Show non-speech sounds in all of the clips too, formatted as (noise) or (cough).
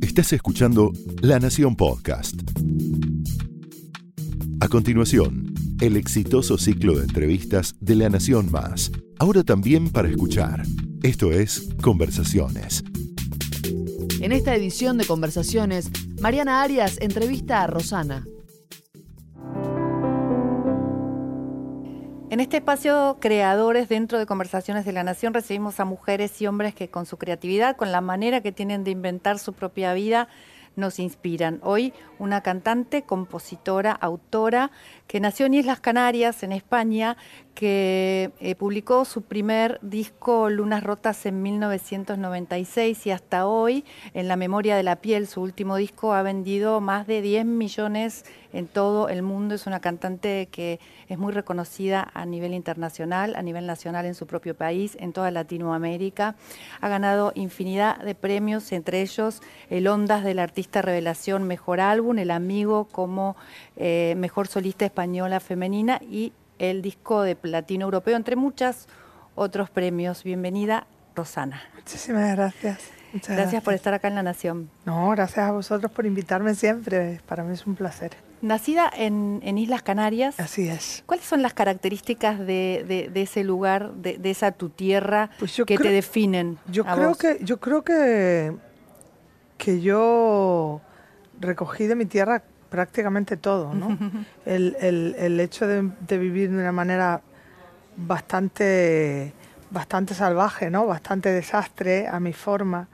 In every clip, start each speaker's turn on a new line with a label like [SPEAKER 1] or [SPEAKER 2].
[SPEAKER 1] Estás escuchando La Nación Podcast. A continuación, el exitoso ciclo de entrevistas de La Nación Más. Ahora también para escuchar. Esto es Conversaciones.
[SPEAKER 2] En esta edición de Conversaciones, Mariana Arias entrevista a Rosana.
[SPEAKER 3] En este espacio Creadores dentro de Conversaciones de la Nación recibimos a mujeres y hombres que con su creatividad, con la manera que tienen de inventar su propia vida, nos inspiran. Hoy una cantante, compositora, autora que nació en Islas Canarias, en España, que eh, publicó su primer disco Lunas Rotas en 1996 y hasta hoy, en La Memoria de la Piel, su último disco, ha vendido más de 10 millones en todo el mundo. Es una cantante que es muy reconocida a nivel internacional, a nivel nacional en su propio país, en toda Latinoamérica. Ha ganado infinidad de premios, entre ellos el Ondas del Artista Revelación Mejor Álbum, el Amigo como eh, Mejor Solista Española Femenina y el disco de platino europeo, entre muchos otros premios. Bienvenida, Rosana.
[SPEAKER 4] Muchísimas gracias.
[SPEAKER 3] gracias, por estar acá en La Nación.
[SPEAKER 4] No, gracias a vosotros por invitarme siempre. Para mí es un placer.
[SPEAKER 3] Nacida en, Islas Canarias.
[SPEAKER 4] Así es.
[SPEAKER 3] ¿Cuáles son las características de, ese lugar, de, esa tu tierra, pues que te definen?
[SPEAKER 4] Yo creo que, yo creo que, que yo recogí de mi tierra prácticamente todo, ¿no? (laughs) el, hecho de, vivir de una manera bastante, bastante salvaje, ¿no? Bastante desastre a mi forma.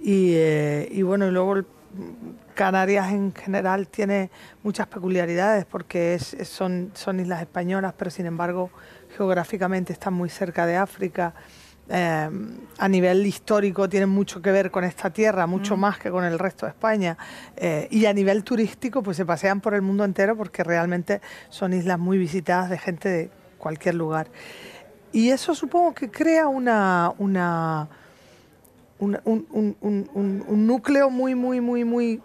[SPEAKER 4] Y, eh, bueno, y luego Canarias en general tiene muchas peculiaridades porque son, son islas españolas, pero sin embargo geográficamente están muy cerca de África. Eh, a nivel histórico tienen mucho que ver con esta tierra, mucho mm. más que con el resto de España. Eh, y a nivel turístico, pues se pasean por el mundo entero porque realmente son islas muy visitadas de gente de cualquier lugar. Y eso supongo que crea una, una, un, núcleo muy, muy, muy, muy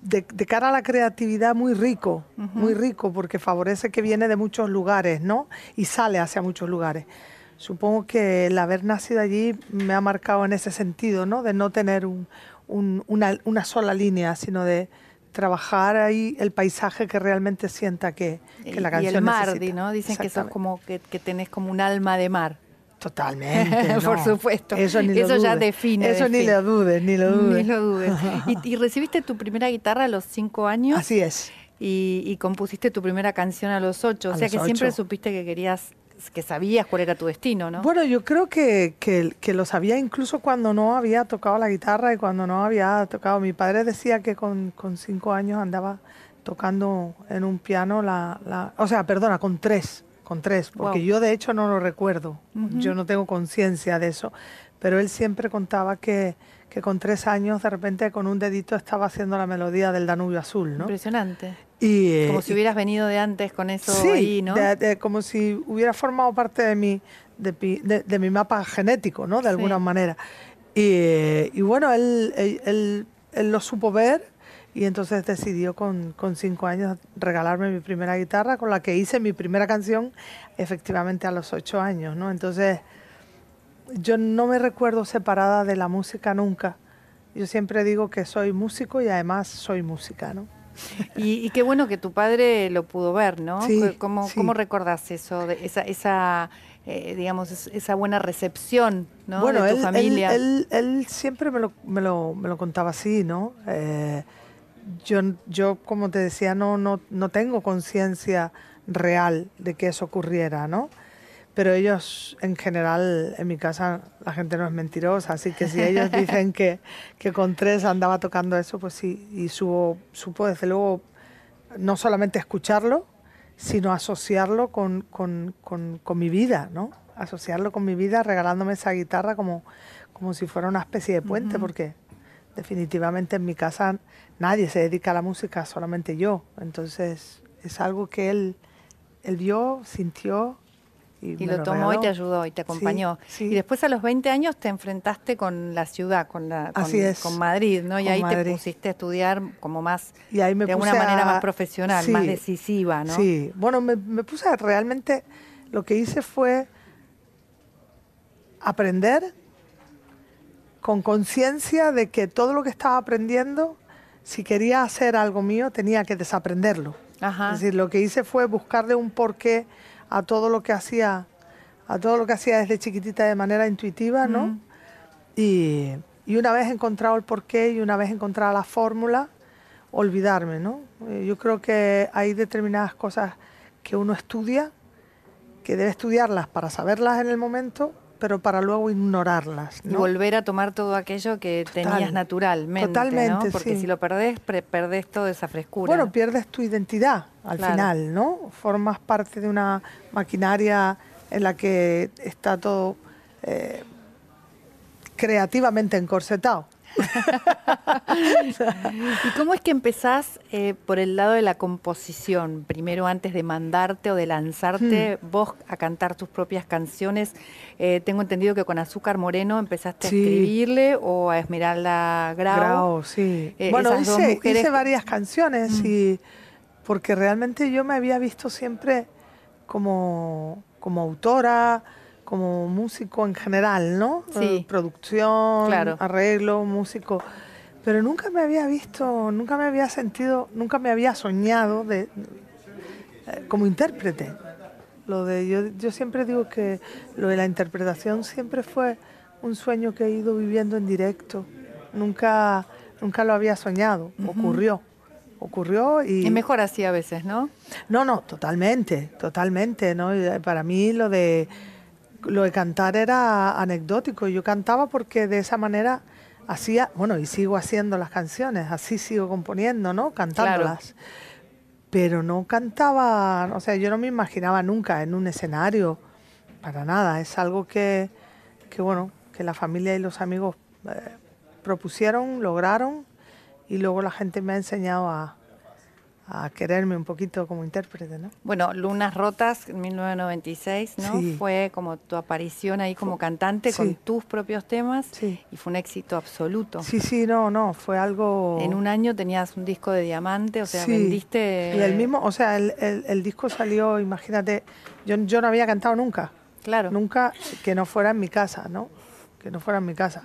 [SPEAKER 4] de, cara a la creatividad muy rico, muy rico, porque favorece que viene de muchos lugares, ¿no? Y sale hacia muchos lugares supongo que el haber nacido allí me ha marcado en ese sentido, ¿no? De no tener una, sola línea, sino de trabajar ahí el paisaje que realmente sienta que, la canción
[SPEAKER 3] Y el mar, ¿no? Dicen que sos como que, tenés como un alma de mar.
[SPEAKER 4] Totalmente. (laughs)
[SPEAKER 3] Por supuesto.
[SPEAKER 4] Eso, ya define. Eso ni lo dudes, ni lo dudes.
[SPEAKER 3] Ni lo dudes. (laughs) ¿Y, recibiste tu primera guitarra a los cinco años?
[SPEAKER 4] Así es.
[SPEAKER 3] Y, compusiste tu primera canción a los ocho. o sea que siempre supiste que querías que sabías cuál era tu destino, ¿no?
[SPEAKER 4] Bueno, yo creo que, que, lo sabía incluso cuando no había tocado la guitarra y cuando no había tocado. Mi padre decía que con, con cinco años andaba tocando en un piano la, la o sea, perdona, con tres, con tres, porque yo de hecho no lo recuerdo, yo no tengo conciencia de eso, pero él siempre contaba que, que con tres años de repente con un dedito estaba haciendo la melodía del Danubio Azul, ¿no?
[SPEAKER 3] Impresionante. Y, como si hubieras venido de antes con eso ahí, ¿no?
[SPEAKER 4] como si hubiera formado parte de mi, de, mi mapa genético, ¿no? De alguna manera. Y, bueno, él, él, él, lo supo ver y entonces decidió con, con, cinco años regalarme mi primera guitarra con la que hice mi primera canción efectivamente a los ocho años, ¿no? Entonces yo no me recuerdo separada de la música nunca. Yo siempre digo que soy músico y además soy música, ¿no? (laughs)
[SPEAKER 3] Y, qué bueno que tu padre lo pudo ver, ¿no? ¿Cómo, ¿Cómo recordás eso, de esa, esa eh, digamos, esa buena recepción ¿no? de tu familia?
[SPEAKER 4] Él, él, siempre me lo, me, lo, me lo, contaba así, ¿no? Eh, yo, yo, como te decía, no, no, no tengo conciencia real de que eso ocurriera, ¿no? Pero ellos en general en mi casa la gente no es mentirosa, así que si ellos (laughs) dicen que, que con tres andaba tocando eso, pues sí, y supo, supo desde luego no solamente escucharlo, sino asociarlo con, con, con, con, mi vida, ¿no? Asociarlo con mi vida regalándome esa guitarra como, como si fuera una especie de puente, porque definitivamente en mi casa nadie se dedica a la música, solamente yo. Entonces es algo que él, él vio, sintió
[SPEAKER 3] y, lo, tomó y te ayudó y te acompañó. Y después a los 20 años te enfrentaste con la ciudad, con, la, con, Madrid, ¿no? Y ahí te pusiste a estudiar como más, de alguna manera más profesional, más decisiva, ¿no?
[SPEAKER 4] Sí, bueno, me, me puse realmente, lo que hice fue aprender con conciencia de que todo lo que estaba aprendiendo, si quería hacer algo mío, tenía que desaprenderlo.
[SPEAKER 3] Ajá.
[SPEAKER 4] Es decir, lo que hice fue buscarle un porqué a todo lo que hacía, a todo lo que hacía desde chiquitita de manera intuitiva, ¿no? y, y una vez encontrado el porqué y una vez encontrada la fórmula, olvidarme, ¿no? Eh, Yo creo que hay determinadas cosas que uno estudia, que debe estudiarlas para saberlas en el momento, pero para luego ignorarlas,
[SPEAKER 3] Y
[SPEAKER 4] ¿no?
[SPEAKER 3] volver a tomar todo aquello que
[SPEAKER 4] Total.
[SPEAKER 3] tenías naturalmente, ¿no?
[SPEAKER 4] Totalmente,
[SPEAKER 3] Porque
[SPEAKER 4] sí.
[SPEAKER 3] si lo perdés, perdés toda esa frescura.
[SPEAKER 4] Bueno, pierdes tu identidad al
[SPEAKER 3] Claro.
[SPEAKER 4] final, ¿no? Formas parte de una maquinaria en la que está todo eh, creativamente encorsetado. (laughs)
[SPEAKER 3] ¿Y cómo es que empezás eh, por el lado de la composición? Primero, antes de mandarte o de lanzarte,
[SPEAKER 4] Hmm.
[SPEAKER 3] vos a cantar tus propias canciones. Eh, tengo entendido que con Azúcar Moreno empezaste
[SPEAKER 4] Sí.
[SPEAKER 3] a escribirle o a Esmeralda Grau.
[SPEAKER 4] Grau, sí.
[SPEAKER 3] Eh,
[SPEAKER 4] bueno, hice,
[SPEAKER 3] mujeres
[SPEAKER 4] hice
[SPEAKER 3] que-
[SPEAKER 4] varias canciones
[SPEAKER 3] Mm.
[SPEAKER 4] y porque realmente yo me había visto siempre como, como autora, como músico en general, ¿no?
[SPEAKER 3] Sí.
[SPEAKER 4] Eh, producción,
[SPEAKER 3] Claro.
[SPEAKER 4] arreglo, músico. Pero nunca me había visto, nunca me había sentido, nunca me había soñado de, eh, como intérprete. Lo de, yo, yo siempre digo que lo de la interpretación siempre fue un sueño que he ido viviendo en directo. Nunca, nunca lo había soñado. Ocurrió. Ocurrió y...
[SPEAKER 3] Es mejor así a veces, ¿no?
[SPEAKER 4] No, no, totalmente, totalmente, ¿no? Eh, Para mí lo de lo de cantar era anecdótico. Yo cantaba porque de esa manera hacía, bueno, y sigo haciendo las canciones, así sigo componiendo, ¿no? Cantándolas. Pero no cantaba, o sea, yo no me imaginaba nunca en un escenario, para nada. Es algo que, que bueno, que la familia y los amigos eh, propusieron, lograron, y luego la gente me ha enseñado a, a quererme un poquito como intérprete, ¿no?
[SPEAKER 3] Bueno, Lunas Rotas, en 1996, ¿no?
[SPEAKER 4] Sí.
[SPEAKER 3] Fue como tu aparición ahí como cantante con tus propios temas
[SPEAKER 4] Sí.
[SPEAKER 3] y fue un éxito absoluto.
[SPEAKER 4] Sí, sí, no, no, fue algo...
[SPEAKER 3] En un año tenías un disco de diamante, o sea, vendiste...
[SPEAKER 4] Y el mismo, o sea, el, el- el disco salió, imagínate, yo, yo no había cantado nunca,
[SPEAKER 3] Claro.
[SPEAKER 4] nunca que no fuera en mi casa, ¿no? Que no fuera en mi casa.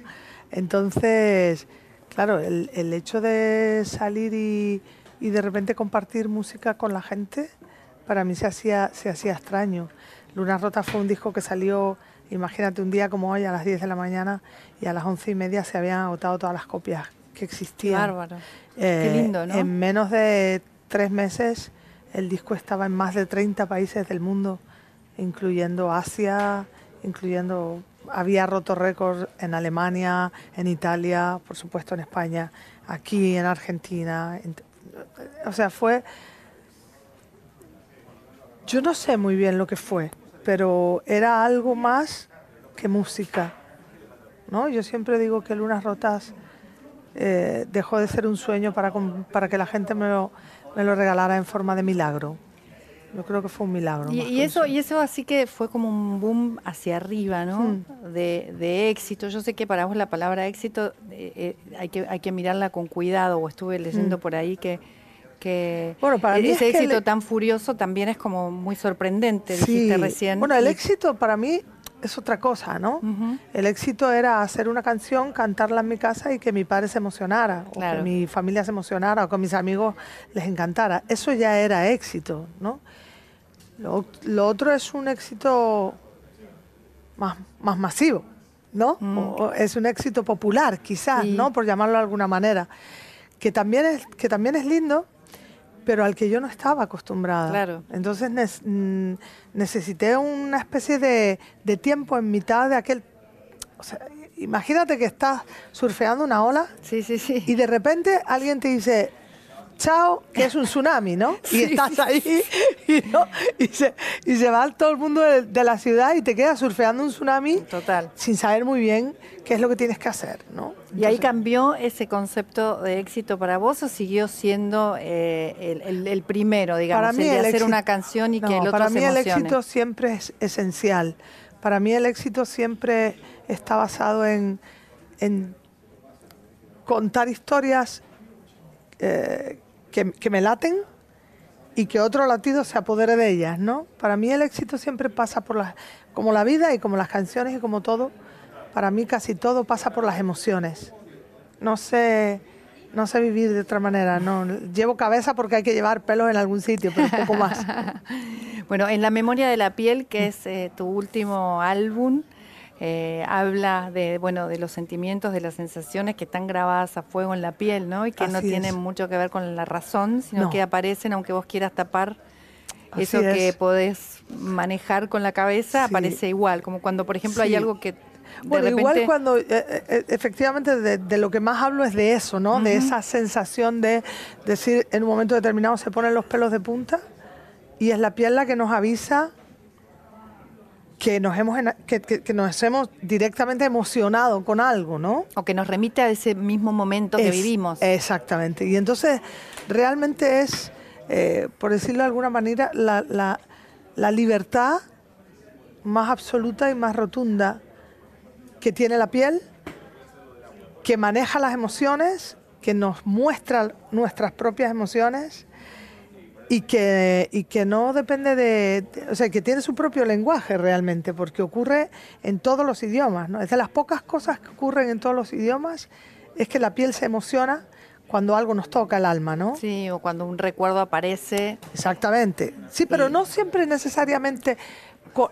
[SPEAKER 4] Entonces, claro, el, el hecho de salir y, y de repente compartir música con la gente, para mí se hacía, se hacía extraño. Luna Rota fue un disco que salió, imagínate, un día como hoy a las 10 de la mañana y a las once y media se habían agotado todas las copias que
[SPEAKER 3] Qué
[SPEAKER 4] existían.
[SPEAKER 3] bárbaro. Qué lindo, ¿no?
[SPEAKER 4] Eh, En menos de tres meses el disco estaba en más de 30 países del mundo, incluyendo Asia, incluyendo... Había roto récords en Alemania, en Italia, por supuesto en España, aquí en Argentina. en- o sea, fue... Yo no sé muy bien lo que fue, pero era algo más que música. ¿no? Yo siempre digo que Lunas Rotas eh, dejó de ser un sueño para, para que la gente me lo, me lo regalara en forma de milagro. Yo creo que fue un milagro.
[SPEAKER 3] Y, eso, y eso así que fue como un boom hacia arriba, ¿no? De, de éxito. Yo sé que para vos la palabra éxito eh, eh, hay, que, hay que mirarla con cuidado, o estuve leyendo
[SPEAKER 4] Mm.
[SPEAKER 3] por ahí que, que
[SPEAKER 4] Bueno, para
[SPEAKER 3] e-
[SPEAKER 4] mí es
[SPEAKER 3] ese éxito
[SPEAKER 4] el-
[SPEAKER 3] tan furioso también es como muy sorprendente, dijiste recién.
[SPEAKER 4] Bueno, el
[SPEAKER 3] Y-
[SPEAKER 4] éxito para mí es otra cosa, ¿no? El éxito era hacer una canción, cantarla en mi casa y que mi padre se emocionara, o que mi familia se emocionara, o que mis amigos les encantara. Eso ya era éxito, ¿no? Lo, lo otro es un éxito más, más masivo, ¿no?
[SPEAKER 3] Mm.
[SPEAKER 4] O- es un éxito popular, quizás,
[SPEAKER 3] Sí.
[SPEAKER 4] ¿no? Por llamarlo de alguna manera. Que también es, que también es lindo, pero al que yo no estaba acostumbrada.
[SPEAKER 3] Claro.
[SPEAKER 4] Entonces mm, necesité una especie de, de tiempo en mitad de aquel... O sea, imagínate que estás surfeando una ola
[SPEAKER 3] Sí, sí, sí.
[SPEAKER 4] y de repente alguien te dice, chao, que es un tsunami, ¿no? y (laughs) estás ahí y, no- y se, y se va todo el mundo de, de la ciudad y te quedas surfeando un tsunami
[SPEAKER 3] Total.
[SPEAKER 4] sin saber muy bien qué es lo que tienes que hacer, ¿no?
[SPEAKER 3] ¿Y ahí cambió ese concepto de éxito para vos o siguió siendo eh, el, el- el primero, digamos,
[SPEAKER 4] Para mí
[SPEAKER 3] el de
[SPEAKER 4] el
[SPEAKER 3] hacer
[SPEAKER 4] éxito-
[SPEAKER 3] una canción y que
[SPEAKER 4] no,
[SPEAKER 3] el otro
[SPEAKER 4] para
[SPEAKER 3] se
[SPEAKER 4] mí el éxito siempre es esencial. Para mí el éxito siempre está basado en, en contar historias eh, que, me laten y que otro latido se apodere de ellas, ¿no? Para mí el éxito siempre pasa por las, como la vida y como las canciones y como todo. para mí casi todo pasa por las emociones. No sé, no sé vivir de otra manera. No, llevo cabeza porque hay que llevar pelos en algún sitio, pero poco más. (laughs)
[SPEAKER 3] bueno, en la memoria de la piel, que es eh, tu último álbum, eh, habla de bueno de los sentimientos, de las sensaciones que están grabadas a fuego en la piel, ¿no? Y que no tienen mucho que ver con la razón, sino que aparecen aunque vos quieras tapar eso que podés manejar con la cabeza, aparece igual, como cuando por ejemplo hay algo que
[SPEAKER 4] bueno, igual cuando eh, eh, efectivamente de, lo que más hablo es de eso, ¿no? De esa sensación de decir en un momento determinado se ponen los pelos de punta y es la piel la que nos avisa que nos hemos que, nos hemos directamente emocionado con algo, ¿no?
[SPEAKER 3] O que nos remite a ese mismo momento que vivimos.
[SPEAKER 4] Exactamente. Y entonces realmente es, eh, por decirlo de alguna manera, la, la, la libertad más absoluta y más rotunda que tiene la piel, que maneja las emociones, que nos muestra nuestras propias emociones y que, y que no depende de, o sea, que tiene su propio lenguaje realmente, porque ocurre en todos los idiomas, ¿no? Es de las pocas cosas que ocurren en todos los idiomas, es que la piel se emociona cuando algo nos toca el alma, ¿no?
[SPEAKER 3] Sí, o cuando un recuerdo aparece.
[SPEAKER 4] Exactamente. Sí, pero no siempre necesariamente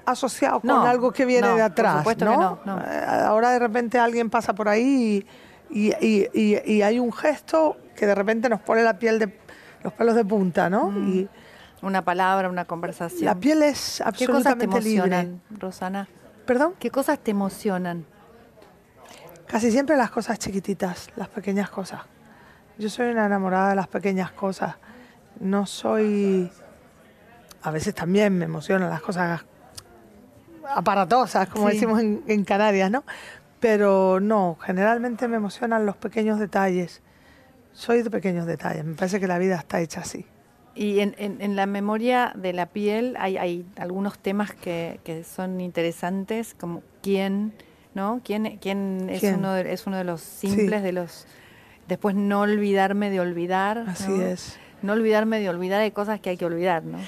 [SPEAKER 4] asociado con algo que viene de atrás, ¿no? Eh, ahora de repente alguien pasa por ahí y, y, hay un gesto que de repente nos pone la piel de los pelos de punta, ¿no? Mm. Y
[SPEAKER 3] una palabra, una conversación.
[SPEAKER 4] La piel es absolutamente ¿Qué cosas te emocionan,
[SPEAKER 3] Rosana?
[SPEAKER 4] ¿Perdón?
[SPEAKER 3] ¿Qué cosas te emocionan?
[SPEAKER 4] Casi siempre las cosas chiquititas, las pequeñas cosas. Yo soy una enamorada de las pequeñas cosas. No soy... A veces también me emocionan las cosas aparatosas, como decimos en, en Canarias, ¿no? Pero no, generalmente me emocionan los pequeños detalles soy de pequeños detalles, me parece que la vida está hecha así.
[SPEAKER 3] Y en, en, la memoria de la piel hay, hay algunos temas que, que, son interesantes, como quién, ¿no? ¿Quién, quién, es, Uno de, es uno de los simples, de los... Después no olvidarme de olvidar.
[SPEAKER 4] Así es.
[SPEAKER 3] No olvidarme de olvidar hay cosas que hay que olvidar, ¿no?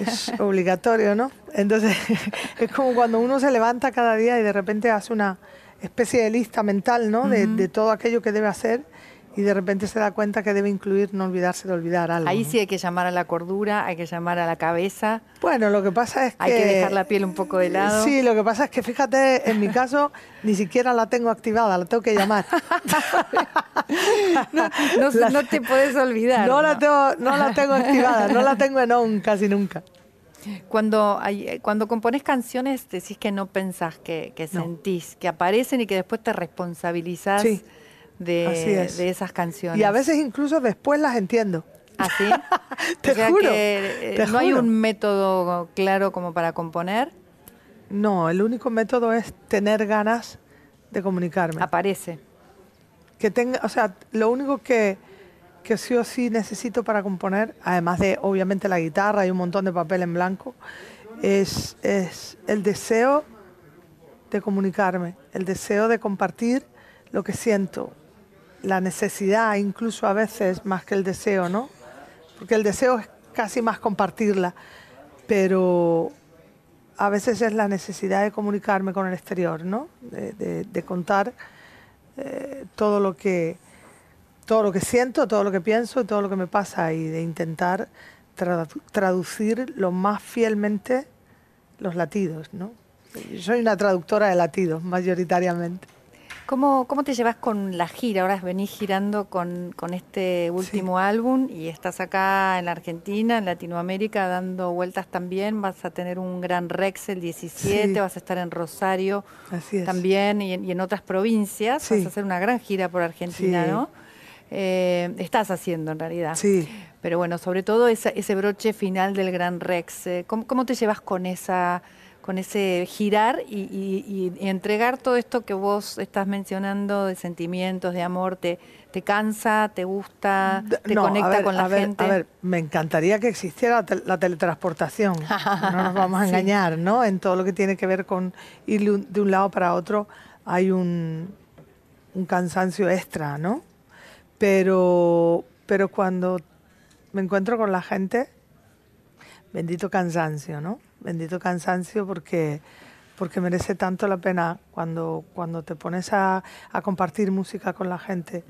[SPEAKER 4] Es (laughs) obligatorio, ¿no? Entonces (laughs) es como cuando uno se levanta cada día y de repente hace una especie de lista mental, ¿no? de, de todo aquello que debe hacer y de repente se da cuenta que debe incluir no olvidarse de olvidar algo.
[SPEAKER 3] Ahí sí hay que llamar a la cordura, hay que llamar a la cabeza.
[SPEAKER 4] Bueno, lo que pasa es que...
[SPEAKER 3] Hay que dejar la piel un poco de lado.
[SPEAKER 4] Sí, lo que pasa es que fíjate, en mi caso (laughs) ni siquiera la tengo activada, la tengo que llamar. (laughs)
[SPEAKER 3] no, te puedes olvidar.
[SPEAKER 4] No, La tengo, no la tengo activada, no la tengo en on casi nunca.
[SPEAKER 3] Cuando, hay, cuando compones canciones decís que no pensás, que, que sentís, que aparecen y que después te responsabilizás. Sí de, esas canciones.
[SPEAKER 4] Y a veces incluso después las entiendo.
[SPEAKER 3] ¿Así?
[SPEAKER 4] ¿Ah, (laughs) te juro.
[SPEAKER 3] Que, eh, ¿No hay un método claro como para componer?
[SPEAKER 4] No, el único método es tener ganas de comunicarme.
[SPEAKER 3] Aparece.
[SPEAKER 4] Que tenga, o sea, lo único que, que sí o sí necesito para componer, además de obviamente la guitarra y un montón de papel en blanco, es, es el deseo de comunicarme, el deseo de compartir lo que siento, la necesidad, incluso a veces más que el deseo, ¿no? Porque el deseo es casi más compartirla, pero a veces es la necesidad de comunicarme con el exterior, ¿no? De, contar eh, todo lo que todo lo que siento, todo lo que pienso, todo lo que me pasa y de intentar traducir lo más fielmente los latidos, ¿no? Yo soy una traductora de latidos mayoritariamente.
[SPEAKER 3] ¿Cómo, ¿Cómo te llevas con la gira? Ahora venís girando con, con este último álbum y estás acá en la Argentina, en Latinoamérica, dando vueltas también. Vas a tener un gran Rex el 17, vas a estar en Rosario también y en, otras provincias. Vas a hacer una gran gira por Argentina, ¿no? Eh, estás haciendo en realidad.
[SPEAKER 4] Sí.
[SPEAKER 3] Pero bueno, sobre todo ese, ese broche final del Gran Rex. Eh, ¿Cómo, ¿Cómo, te llevas con esa con ese girar y, entregar todo esto que vos estás mencionando de sentimientos, de amor, te, te cansa, te gusta, te conecta con la gente.
[SPEAKER 4] a ver, me encantaría que existiera la teletransportación, (laughs) no nos vamos a engañar, ¿no? En todo lo que tiene que ver con ir de un lado para otro hay un, un cansancio extra, ¿no? Pero, pero cuando me encuentro con la gente, bendito cansancio, ¿no? Bendito cansancio porque, porque merece tanto la pena cuando, cuando te pones a, a compartir música con la gente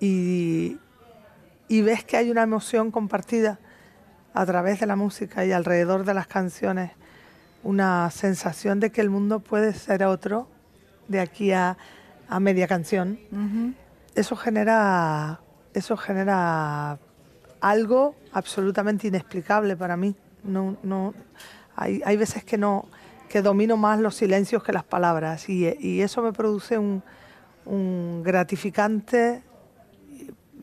[SPEAKER 4] y, y ves que hay una emoción compartida a través de la música y alrededor de las canciones, una sensación de que el mundo puede ser otro de aquí a, a media canción. Eso genera eso genera algo absolutamente inexplicable para mí. No, no, hay, veces que no que domino más los silencios que las palabras y, eso me produce un, gratificante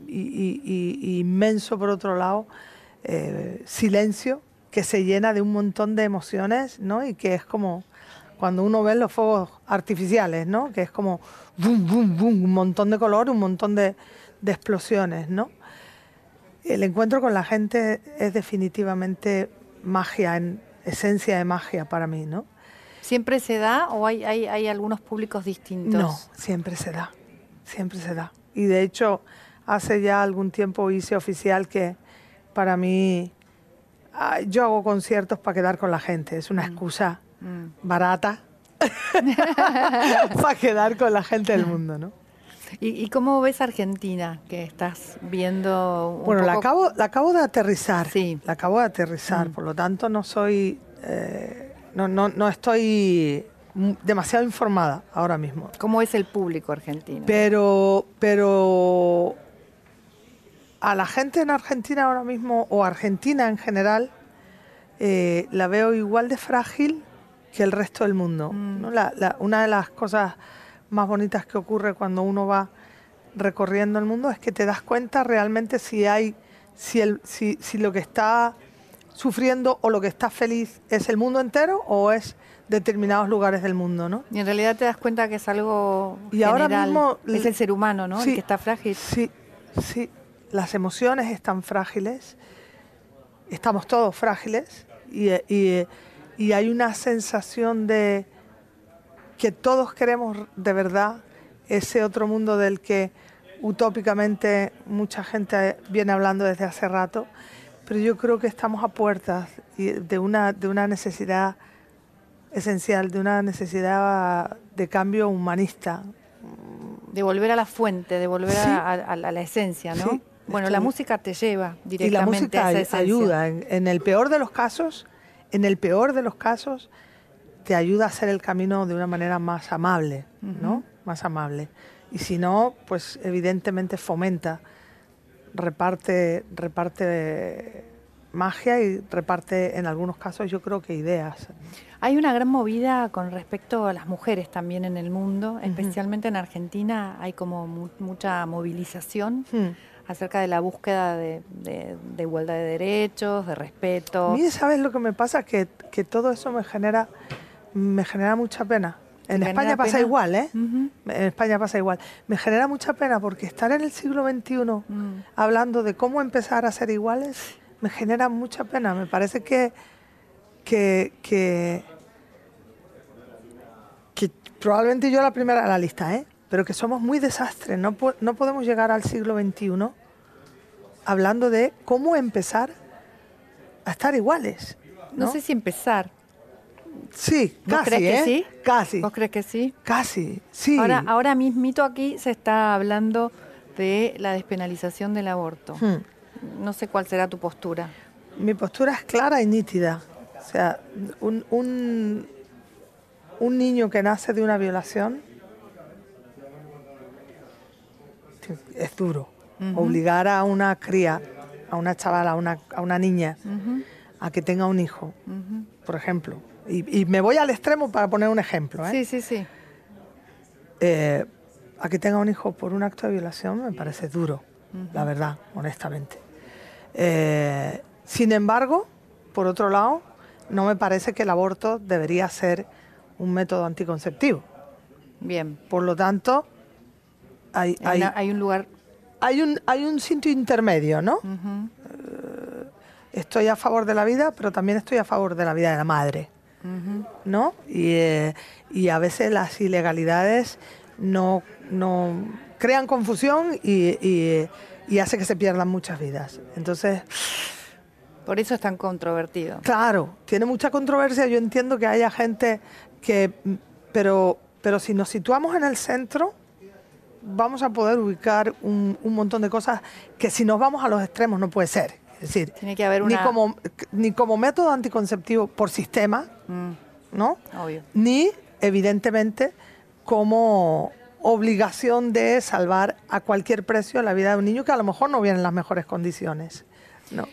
[SPEAKER 4] y, inmenso, por otro lado, eh, silencio que se llena de un montón de emociones, ¿no? Y que es como cuando uno ve los fuegos artificiales, ¿no? Que es como un montón de color, un montón de, explosiones, ¿no? El encuentro con la gente es definitivamente magia, esencia de magia para mí, ¿no?
[SPEAKER 3] ¿Siempre se da o hay, hay, hay algunos públicos distintos?
[SPEAKER 4] No, siempre se da, siempre se da. Y de hecho, hace ya algún tiempo hice oficial que para mí yo hago conciertos para quedar con la gente, es una mm. excusa mm. barata (laughs) (laughs) para quedar con la gente del mundo, ¿no?
[SPEAKER 3] ¿Y, cómo ves Argentina que estás viendo?
[SPEAKER 4] bueno, la, acabo, la acabo de aterrizar. Sí. La acabo de aterrizar, mm. por lo tanto no soy, eh, no, no, no estoy demasiado informada ahora mismo.
[SPEAKER 3] ¿Cómo es el público argentino?
[SPEAKER 4] Pero, pero a la gente en Argentina ahora mismo, o Argentina en general, eh, la veo igual de frágil que el resto del mundo. Mm. una de las cosas más bonitas que ocurre cuando uno va recorriendo el mundo es que te das cuenta realmente si hay, si, el, si, si lo que está sufriendo o lo que está feliz es el mundo entero o es determinados lugares del mundo, ¿no?
[SPEAKER 3] Y en realidad te das cuenta que es algo y ahora mismo es el ser humano, ¿no? el que está frágil.
[SPEAKER 4] Sí, sí. Las emociones están frágiles, estamos todos frágiles y, y, y hay una sensación de que todos queremos de verdad ese otro mundo del que utópicamente mucha gente viene hablando desde hace rato, pero yo creo que estamos a puertas de una, de una necesidad esencial, de una necesidad de cambio humanista.
[SPEAKER 3] De volver a la fuente, de volver a, la esencia, ¿no? bueno, la música te lleva directamente
[SPEAKER 4] y la
[SPEAKER 3] música
[SPEAKER 4] ayuda. en, el peor de los casos, en el peor de los casos, te ayuda a hacer el camino de una manera más amable, ¿no? Más amable. Y si no, pues evidentemente fomenta, reparte, reparte magia y reparte en algunos casos yo creo que ideas.
[SPEAKER 3] Hay una gran movida con respecto a las mujeres también en el mundo, especialmente en Argentina hay como mucha movilización acerca de la búsqueda de, igualdad de derechos, de respeto.
[SPEAKER 4] A ¿sabes lo que me pasa? Que, que todo eso me genera me genera mucha pena. En España pasa igual, ¿eh? En España pasa igual. Me genera mucha pena porque estar en el siglo XXI mm. hablando de cómo empezar a ser iguales me genera mucha pena. Me parece que, que, que, probablemente yo la primera en la lista, ¿eh? Pero que somos muy desastres. No, no podemos llegar al siglo XXI hablando de cómo empezar a estar iguales.
[SPEAKER 3] no sé si empezar,
[SPEAKER 4] Sí,
[SPEAKER 3] ¿Vos
[SPEAKER 4] casi,
[SPEAKER 3] crees que
[SPEAKER 4] ¿eh?
[SPEAKER 3] sí?
[SPEAKER 4] Casi.
[SPEAKER 3] ¿Vos crees que sí?
[SPEAKER 4] Casi, sí.
[SPEAKER 3] Ahora, ahora mismito aquí se está hablando de la despenalización del aborto. Hmm. No sé cuál será tu postura.
[SPEAKER 4] Mi postura es clara y nítida. O sea, un, un, un niño que nace de una violación es duro. Obligar a una cría, a una chavala, a una, a una niña, a que tenga un hijo, por ejemplo, y, me voy al extremo para poner un ejemplo. ¿eh?
[SPEAKER 3] Sí, sí, sí.
[SPEAKER 4] Eh, a que tenga un hijo por un acto de violación me parece duro, la verdad, honestamente. Eh, sin embargo, por otro lado, no me parece que el aborto debería ser un método anticonceptivo.
[SPEAKER 3] Bien.
[SPEAKER 4] Por lo tanto, hay,
[SPEAKER 3] hay, un lugar.
[SPEAKER 4] Hay un, hay un sitio intermedio, ¿no? estoy a favor de la vida, pero también estoy a favor de la vida de la madre. ¿No? Eh, y, a veces las ilegalidades no, no crean confusión y, y, hace que se pierdan muchas vidas. Entonces...
[SPEAKER 3] Por eso es tan controvertido.
[SPEAKER 4] Claro, tiene mucha controversia. Yo entiendo que haya gente que, pero, pero si nos situamos en el centro, vamos a poder ubicar un, un montón de cosas que si nos vamos a los extremos no puede ser. Es decir,
[SPEAKER 3] Tiene que haber
[SPEAKER 4] ni, como, ni como método anticonceptivo por sistema,
[SPEAKER 3] Mm,
[SPEAKER 4] ¿no?
[SPEAKER 3] obvio.
[SPEAKER 4] Ni, evidentemente, como obligación de salvar a cualquier precio la vida de un niño que a lo mejor no viene en las mejores condiciones. No.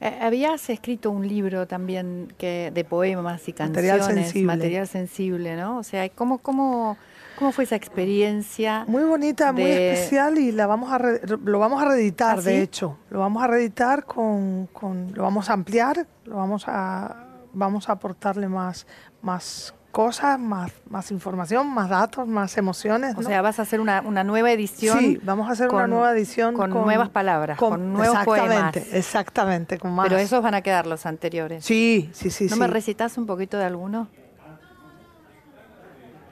[SPEAKER 3] Eh, Habías escrito un libro también que de poemas y
[SPEAKER 4] Material
[SPEAKER 3] canciones,
[SPEAKER 4] sensible.
[SPEAKER 3] material sensible, ¿no? O sea, ¿cómo, cómo, cómo fue esa experiencia?
[SPEAKER 4] Muy bonita, muy especial y la vamos a re- lo vamos a reeditar,
[SPEAKER 3] ¿Ah,
[SPEAKER 4] de
[SPEAKER 3] sí?
[SPEAKER 4] hecho. Lo vamos a reeditar con, con- lo vamos a ampliar, lo vamos a vamos a aportarle más más cosas, más más información, más datos, más emociones.
[SPEAKER 3] O
[SPEAKER 4] ¿no?
[SPEAKER 3] sea, vas a hacer una, una nueva edición.
[SPEAKER 4] sí, vamos a hacer una
[SPEAKER 3] con-
[SPEAKER 4] nueva edición
[SPEAKER 3] con nuevas palabras, con nuevos
[SPEAKER 4] exactamente,
[SPEAKER 3] poemas.
[SPEAKER 4] Exactamente, con más.
[SPEAKER 3] Pero esos van a quedar los anteriores.
[SPEAKER 4] Sí, sí, sí,
[SPEAKER 3] ¿No
[SPEAKER 4] sí.
[SPEAKER 3] me recitas un poquito de alguno?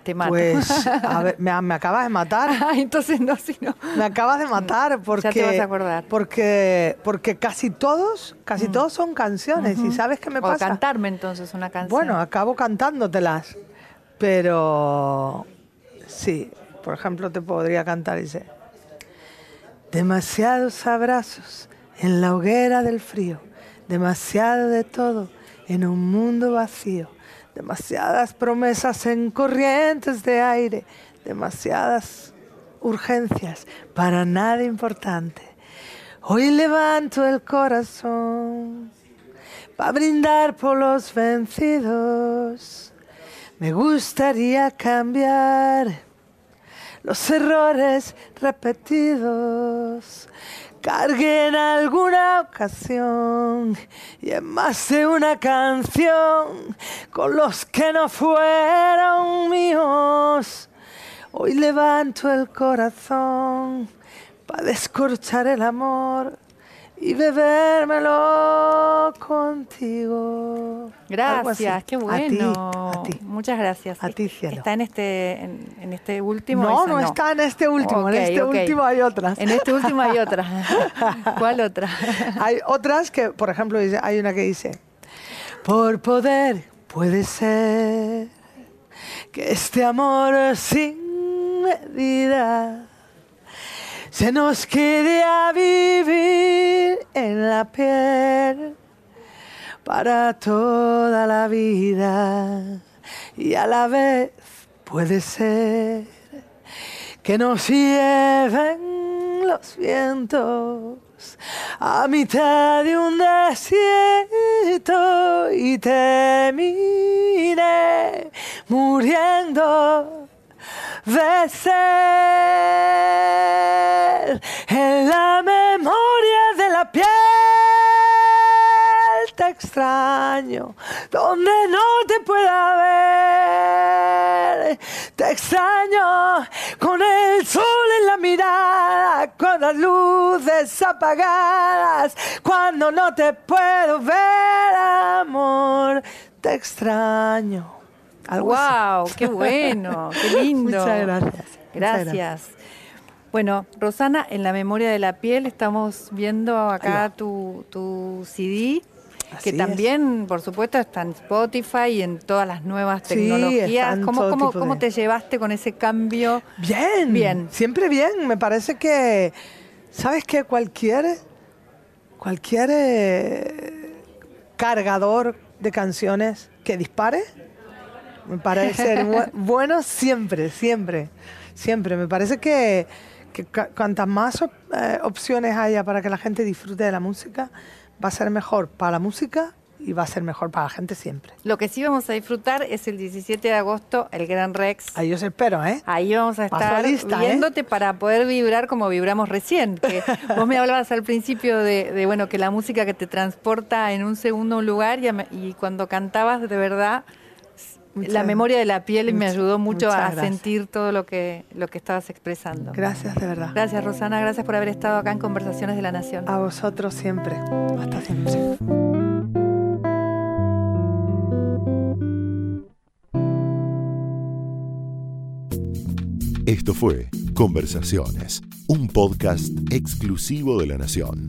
[SPEAKER 3] Te mato.
[SPEAKER 4] Pues, a ver, (laughs) me, me acabas de matar. (laughs)
[SPEAKER 3] Ah, entonces no, si no.
[SPEAKER 4] Me acabas de matar porque
[SPEAKER 3] Ya te vas a acordar.
[SPEAKER 4] porque porque casi todos, casi todos son canciones y sabes qué me
[SPEAKER 3] o
[SPEAKER 4] pasa.
[SPEAKER 3] cantarme entonces una canción.
[SPEAKER 4] Bueno, acabo cantándotelas, pero sí, por ejemplo, te podría cantar y dice demasiados abrazos en la hoguera del frío, demasiado de todo en un mundo vacío, demasiadas promesas en corrientes de aire, demasiadas urgencias para nada importante. Hoy levanto el corazón para brindar por los vencidos. Me gustaría cambiar los errores repetidos. Cargué en alguna ocasión y en más de una canción con los que no fueron míos. Hoy levanto el corazón para descorchar el amor y bebérmelo contigo.
[SPEAKER 3] Gracias, qué
[SPEAKER 4] A ti,
[SPEAKER 3] bueno.
[SPEAKER 4] A ti,
[SPEAKER 3] Muchas gracias.
[SPEAKER 4] A ti, cielo.
[SPEAKER 3] ¿Está en este, en, en este último?
[SPEAKER 4] No, no, está en este último. En este último hay otras.
[SPEAKER 3] En este último hay otra. (laughs) ¿Cuál otra?
[SPEAKER 4] hay otras que, por ejemplo, hay una que dice, por poder puede ser que este amor sin medida se nos quede a vivir en la piel para toda la vida. Y a la vez puede ser que nos lleven los vientos a mitad de un desierto y termine muriendo ser en la memoria de la piel te extraño. Donde no te pueda ver te extraño. Con el sol en la mirada con las luces apagadas. Cuando no te puedo ver amor te extraño Algo así.
[SPEAKER 3] ¡Wow! ¡Qué bueno! ¡Qué (laughs) lindo!
[SPEAKER 4] Muchas gracias. Muchas
[SPEAKER 3] Gracias. Bueno, Rosana, en la memoria de la piel estamos viendo acá tu, tu CD,
[SPEAKER 4] Así
[SPEAKER 3] que
[SPEAKER 4] es.
[SPEAKER 3] también, por supuesto, está en Spotify y en todas las nuevas
[SPEAKER 4] Sí,
[SPEAKER 3] tecnologías.
[SPEAKER 4] en
[SPEAKER 3] ¿Cómo, cómo- cómo
[SPEAKER 4] de-
[SPEAKER 3] te llevaste con ese cambio?
[SPEAKER 4] Bien,
[SPEAKER 3] Bien.
[SPEAKER 4] siempre bien. Me parece que, ¿sabes qué? Cualquier, cualquier eh, cargador de canciones que dispare, me parece ser bu- (laughs) bueno siempre, siempre, siempre. Me parece que, que cuantas más op- eh, opciones haya para que la gente disfrute de la música, va a ser mejor para la música y va a ser mejor para la gente siempre.
[SPEAKER 3] Lo que sí vamos a disfrutar es el 17 de agosto, el Gran Rex.
[SPEAKER 4] Ahí os espero, ¿eh?
[SPEAKER 3] Ahí vamos a estar
[SPEAKER 4] lista, ¿eh?
[SPEAKER 3] viéndote para poder vibrar como vibramos recién. Que (laughs) vos me hablabas al principio de, de, bueno que la música que te transporta en un segundo lugar y cuando cantabas de verdad
[SPEAKER 4] Muchas-
[SPEAKER 3] la memoria de la piel me ayudó mucho
[SPEAKER 4] muchas
[SPEAKER 3] a
[SPEAKER 4] gracias.
[SPEAKER 3] sentir todo lo que lo que estabas expresando.
[SPEAKER 4] Gracias, de verdad.
[SPEAKER 3] Gracias Rosana, gracias por haber estado acá en Conversaciones de la Nación.
[SPEAKER 4] A vosotros siempre. Hasta siempre.
[SPEAKER 1] Esto fue Conversaciones, un podcast exclusivo de la Nación.